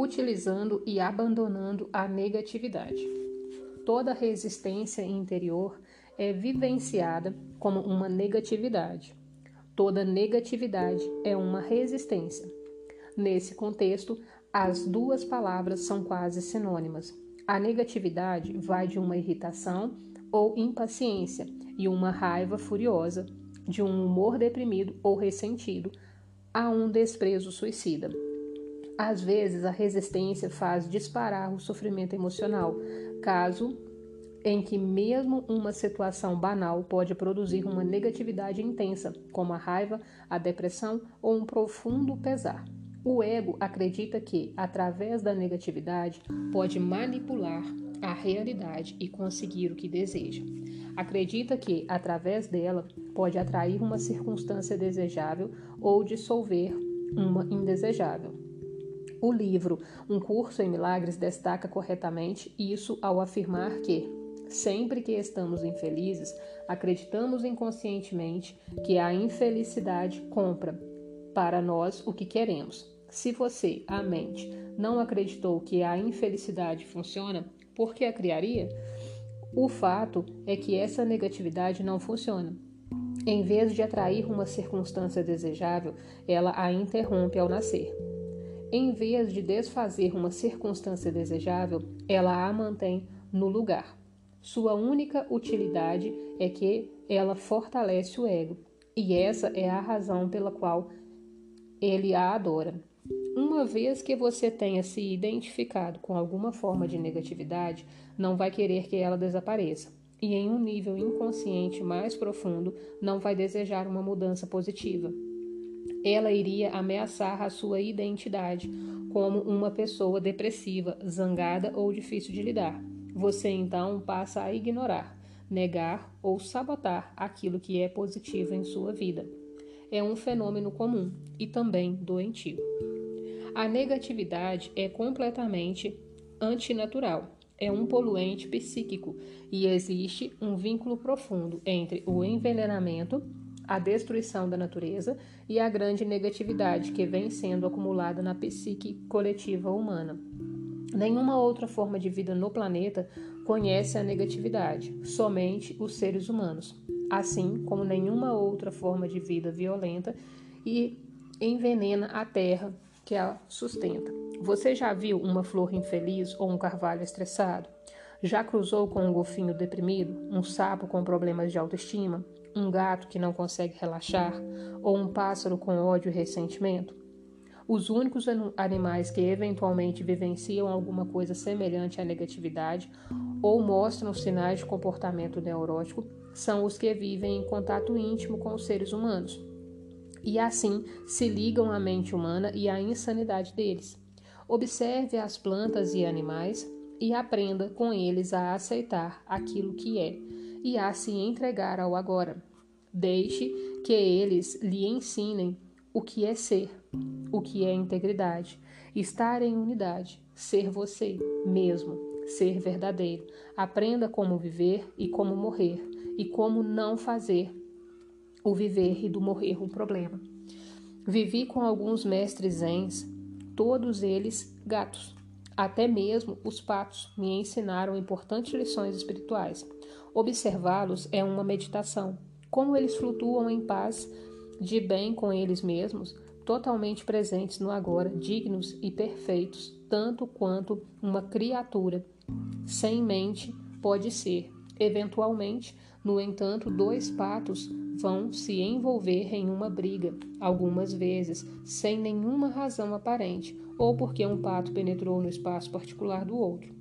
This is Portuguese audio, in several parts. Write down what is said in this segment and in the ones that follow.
utilizando e abandonando a negatividade. Toda resistência interior é vivenciada como uma negatividade. Toda negatividade é uma resistência. Nesse contexto, as duas palavras são quase sinônimas. A negatividade vai de uma irritação ou impaciência e uma raiva furiosa, de um humor deprimido ou ressentido, a um desprezo suicida. Às vezes, a resistência faz disparar o sofrimento emocional, caso em que mesmo uma situação banal pode produzir uma negatividade intensa, como a raiva, a depressão ou um profundo pesar. O ego acredita que, através da negatividade, pode manipular a realidade e conseguir o que deseja. Acredita que, através dela, pode atrair uma circunstância desejável ou dissolver uma indesejável. O livro Um Curso em Milagres destaca corretamente isso ao afirmar que, sempre que estamos infelizes, acreditamos inconscientemente que a infelicidade compra para nós o que queremos. Se você, a mente, não acreditou que a infelicidade funciona, por que a criaria? O fato é que essa negatividade não funciona. Em vez de atrair uma circunstância desejável, ela a interrompe ao nascer. Em vez de desfazer uma circunstância desejável, ela a mantém no lugar. Sua única utilidade é que ela fortalece o ego, e essa é a razão pela qual ele a adora. Uma vez que você tenha se identificado com alguma forma de negatividade, não vai querer que ela desapareça. E em um nível inconsciente mais profundo, não vai desejar uma mudança positiva. Ela iria ameaçar a sua identidade como uma pessoa depressiva, zangada ou difícil de lidar. Você então passa a ignorar, negar ou sabotar aquilo que é positivo em sua vida. É um fenômeno comum e também doentio. A negatividade é completamente antinatural. É um poluente psíquico e existe um vínculo profundo entre o envenenamento, a destruição da natureza e a grande negatividade que vem sendo acumulada na psique coletiva humana. Nenhuma outra forma de vida no planeta conhece a negatividade, somente os seres humanos, assim como nenhuma outra forma de vida violenta e envenena a terra que a sustenta. Você já viu uma flor infeliz ou um carvalho estressado? Já cruzou com um golfinho deprimido, um sapo com problemas de autoestima, um gato que não consegue relaxar ou um pássaro com ódio e ressentimento? Os únicos animais que eventualmente vivenciam alguma coisa semelhante à negatividade ou mostram sinais de comportamento neurótico são os que vivem em contato íntimo com os seres humanos e assim se ligam à mente humana e à insanidade deles. Observe as plantas e animais e aprenda com eles a aceitar aquilo que é e a se entregar ao agora. Deixe que eles lhe ensinem o que é ser, o que é integridade, estar em unidade, ser você mesmo, ser verdadeiro. Aprenda como viver e como morrer e como não fazer o viver e do morrer um problema. Vivi com alguns mestres zens, todos eles gatos. Até mesmo os patos me ensinaram importantes lições espirituais. Observá-los é uma meditação. Como eles flutuam em paz, de bem com eles mesmos, totalmente presentes no agora, dignos e perfeitos, tanto quanto uma criatura sem mente pode ser. Eventualmente, no entanto, dois patos vão se envolver em uma briga, algumas vezes, sem nenhuma razão aparente, ou porque um pato penetrou no espaço particular do outro.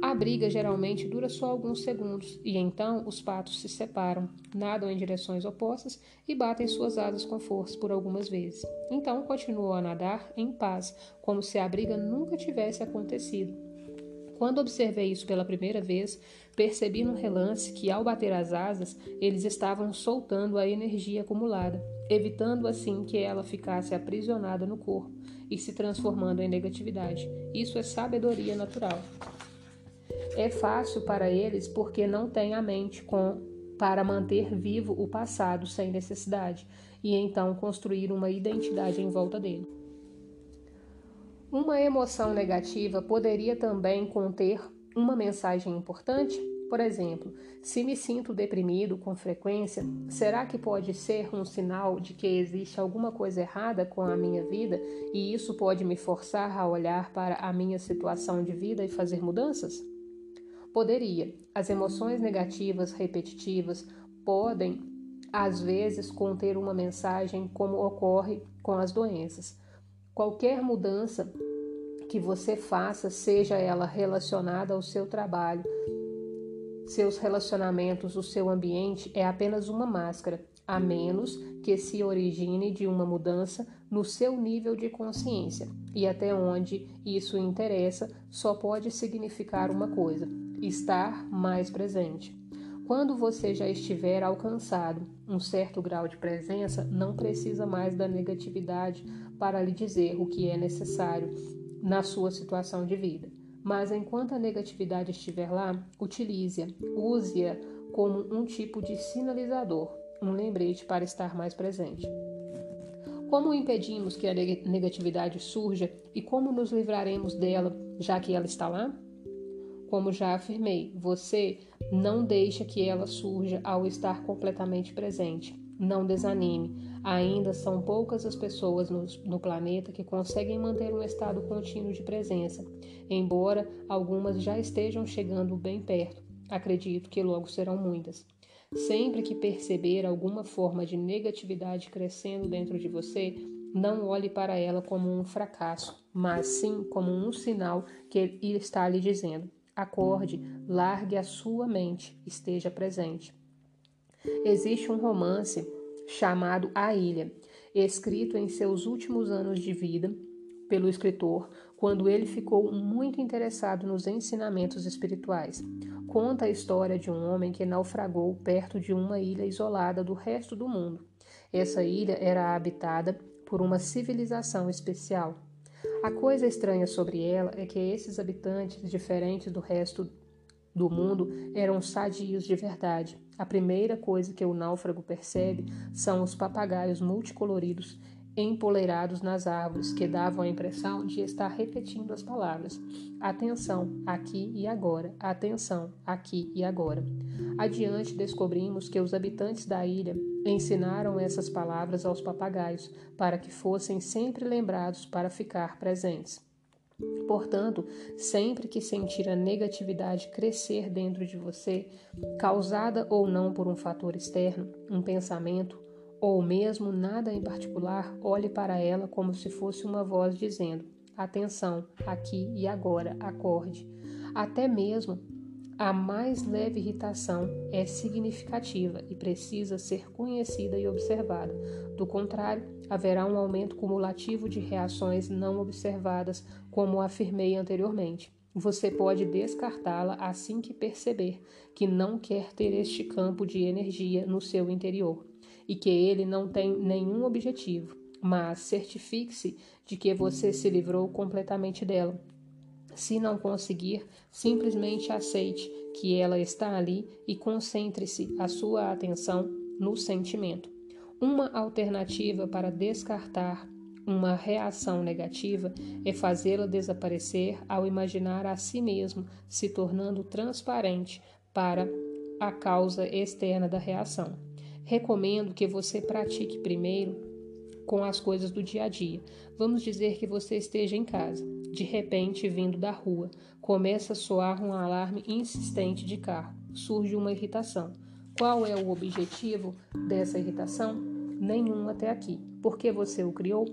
A briga geralmente dura só alguns segundos e então os patos se separam, nadam em direções opostas e batem suas asas com força por algumas vezes. Então continuam a nadar em paz, como se a briga nunca tivesse acontecido. Quando observei isso pela primeira vez, percebi no relance que, ao bater as asas, eles estavam soltando a energia acumulada, evitando assim que ela ficasse aprisionada no corpo e se transformando em negatividade. Isso é sabedoria natural. É fácil para eles porque não têm a mente com, para manter vivo o passado sem necessidade e então construir uma identidade em volta dele. Uma emoção negativa poderia também conter uma mensagem importante? Por exemplo, se me sinto deprimido com frequência, será que pode ser um sinal de que existe alguma coisa errada com a minha vida e isso pode me forçar a olhar para a minha situação de vida e fazer mudanças? Poderia. As emoções negativas repetitivas podem, às vezes, conter uma mensagem, como ocorre com as doenças. Qualquer mudança que você faça, seja ela relacionada ao seu trabalho, seus relacionamentos, o seu ambiente, é apenas uma máscara, a menos que se origine de uma mudança no seu nível de consciência. E até onde isso interessa, só pode significar uma coisa: estar mais presente. Quando você já estiver alcançado um certo grau de presença, não precisa mais da negatividade para lhe dizer o que é necessário na sua situação de vida. Mas enquanto a negatividade estiver lá, utilize-a, use-a como um tipo de sinalizador, um lembrete para estar mais presente. Como impedimos que a negatividade surja e como nos livraremos dela, já que ela está lá? Como já afirmei, você não deixa que ela surja ao estar completamente presente. Não desanime. Ainda são poucas as pessoas no, no, planeta que conseguem manter um estado contínuo de presença, embora algumas já estejam chegando bem perto. Acredito que logo serão muitas. Sempre que perceber alguma forma de negatividade crescendo dentro de você, não olhe para ela como um fracasso, mas sim como um sinal que ele está lhe dizendo: Acorde, largue a sua mente, esteja presente. Existe um romance chamado A Ilha, escrito em seus últimos anos de vida pelo escritor, quando ele ficou muito interessado nos ensinamentos espirituais. Conta a história de um homem que naufragou perto de uma ilha isolada do resto do mundo. Essa ilha era habitada por uma civilização especial. A coisa estranha sobre ela é que esses habitantes, diferentes do resto do mundo, eram sadios de verdade. A primeira coisa que o náufrago percebe são os papagaios multicoloridos empoleirados nas árvores, que davam a impressão de estar repetindo as palavras: atenção, aqui e agora, atenção, aqui e agora. Adiante descobrimos que os habitantes da ilha ensinaram essas palavras aos papagaios para que fossem sempre lembrados para ficar presentes. Portanto, sempre que sentir a negatividade crescer dentro de você, causada ou não por um fator externo, um pensamento, ou mesmo nada em particular, olhe para ela como se fosse uma voz dizendo: Atenção, aqui e agora, acorde. Até mesmo a mais leve irritação é significativa e precisa ser conhecida e observada. Do contrário, haverá um aumento cumulativo de reações não observadas, como afirmei anteriormente. Você pode descartá-la assim que perceber que não quer ter este campo de energia no seu interior e que ele não tem nenhum objetivo, mas certifique-se de que você se livrou completamente dela. Se não conseguir, simplesmente aceite que ela está ali e concentre-se a sua atenção no sentimento. Uma alternativa para descartar uma reação negativa é fazê-la desaparecer ao imaginar a si mesmo se tornando transparente para a causa externa da reação. Recomendo que você pratique primeiro com as coisas do dia a dia. Vamos dizer que você esteja em casa. De repente, vindo da rua, começa a soar um alarme insistente de carro. Surge uma irritação. Qual é o objetivo dessa irritação? Nenhum até aqui. Porque você o criou?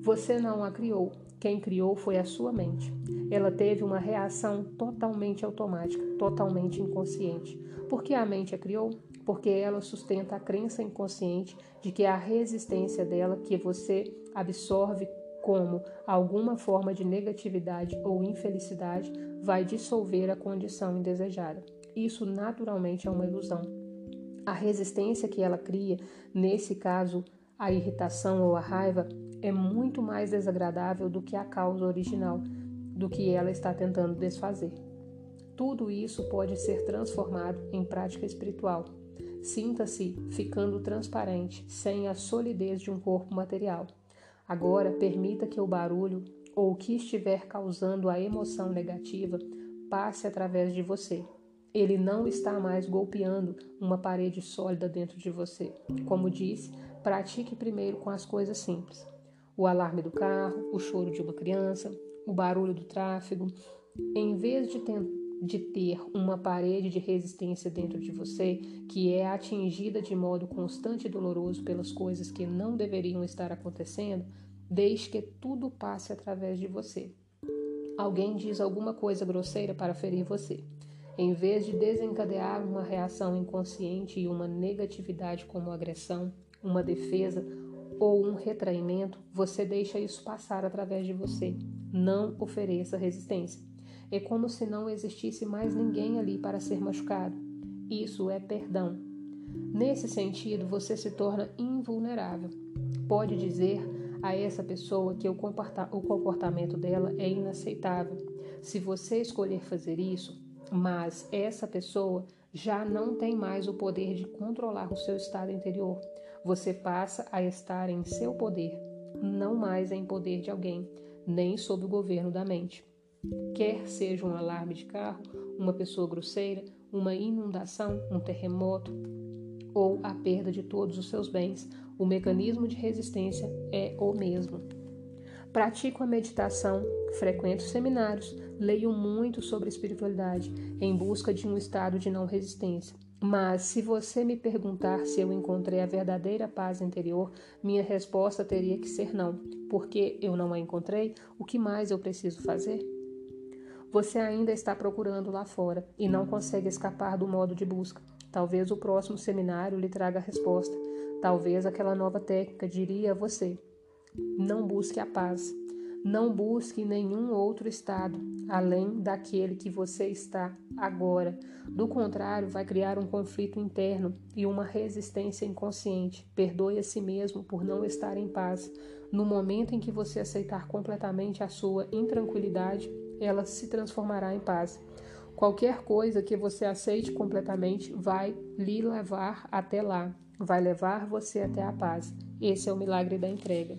Você não a criou. Quem criou foi a sua mente. Ela teve uma reação totalmente automática, totalmente inconsciente. Por que a mente a criou? porque ela sustenta a crença inconsciente de que a resistência dela, que você absorve como alguma forma de negatividade ou infelicidade, vai dissolver a condição indesejada. Isso naturalmente é uma ilusão. A resistência que ela cria, nesse caso, a irritação ou a raiva, é muito mais desagradável do que a causa original, do que ela está tentando desfazer. Tudo isso pode ser transformado em prática espiritual Sinta-se ficando transparente, sem a solidez de um corpo material. Agora, permita que o barulho ou o que estiver causando a emoção negativa passe através de você. Ele não está mais golpeando uma parede sólida dentro de você. Como disse, pratique primeiro com as coisas simples: o alarme do carro, o choro de uma criança, o barulho do tráfego. Em vez de, de ter uma parede de resistência dentro de você que é atingida de modo constante e doloroso pelas coisas que não deveriam estar acontecendo, Deixe que tudo passe através de você. Alguém diz alguma coisa grosseira para ferir você. Em vez de desencadear uma reação inconsciente e uma negatividade como agressão, uma defesa ou um retraimento, você deixa isso passar através de você. Não ofereça resistência. É como se não existisse mais ninguém ali para ser machucado. Isso é perdão. Nesse sentido, você se torna invulnerável. Pode dizer a essa pessoa que o comportamento dela é inaceitável. Se você escolher fazer isso, mas essa pessoa já não tem mais o poder de controlar o seu estado interior, você passa a estar em seu poder, não mais em poder de alguém, nem sob o governo da mente. Quer seja um alarme de carro, uma pessoa grosseira, uma inundação, um terremoto ou a perda de todos os seus bens, o mecanismo de resistência é o mesmo. Pratico a meditação, frequento seminários, leio muito sobre espiritualidade em busca de um estado de não resistência. Mas se você me perguntar se eu encontrei a verdadeira paz interior, minha resposta teria que ser não. Porque eu não a encontrei, o que mais eu preciso fazer? Você ainda está procurando lá fora e não consegue escapar do modo de busca. Talvez o próximo seminário lhe traga a resposta. Talvez aquela nova técnica diria a você: não busque a paz, não busque nenhum outro estado além daquele que você está agora. Do contrário, vai criar um conflito interno e uma resistência inconsciente. Perdoe a si mesmo por não estar em paz. No momento em que você aceitar completamente a sua intranquilidade, ela se transformará em paz. Qualquer coisa que você aceite completamente vai lhe levar até lá vai levar você até a paz. Esse é o milagre da entrega.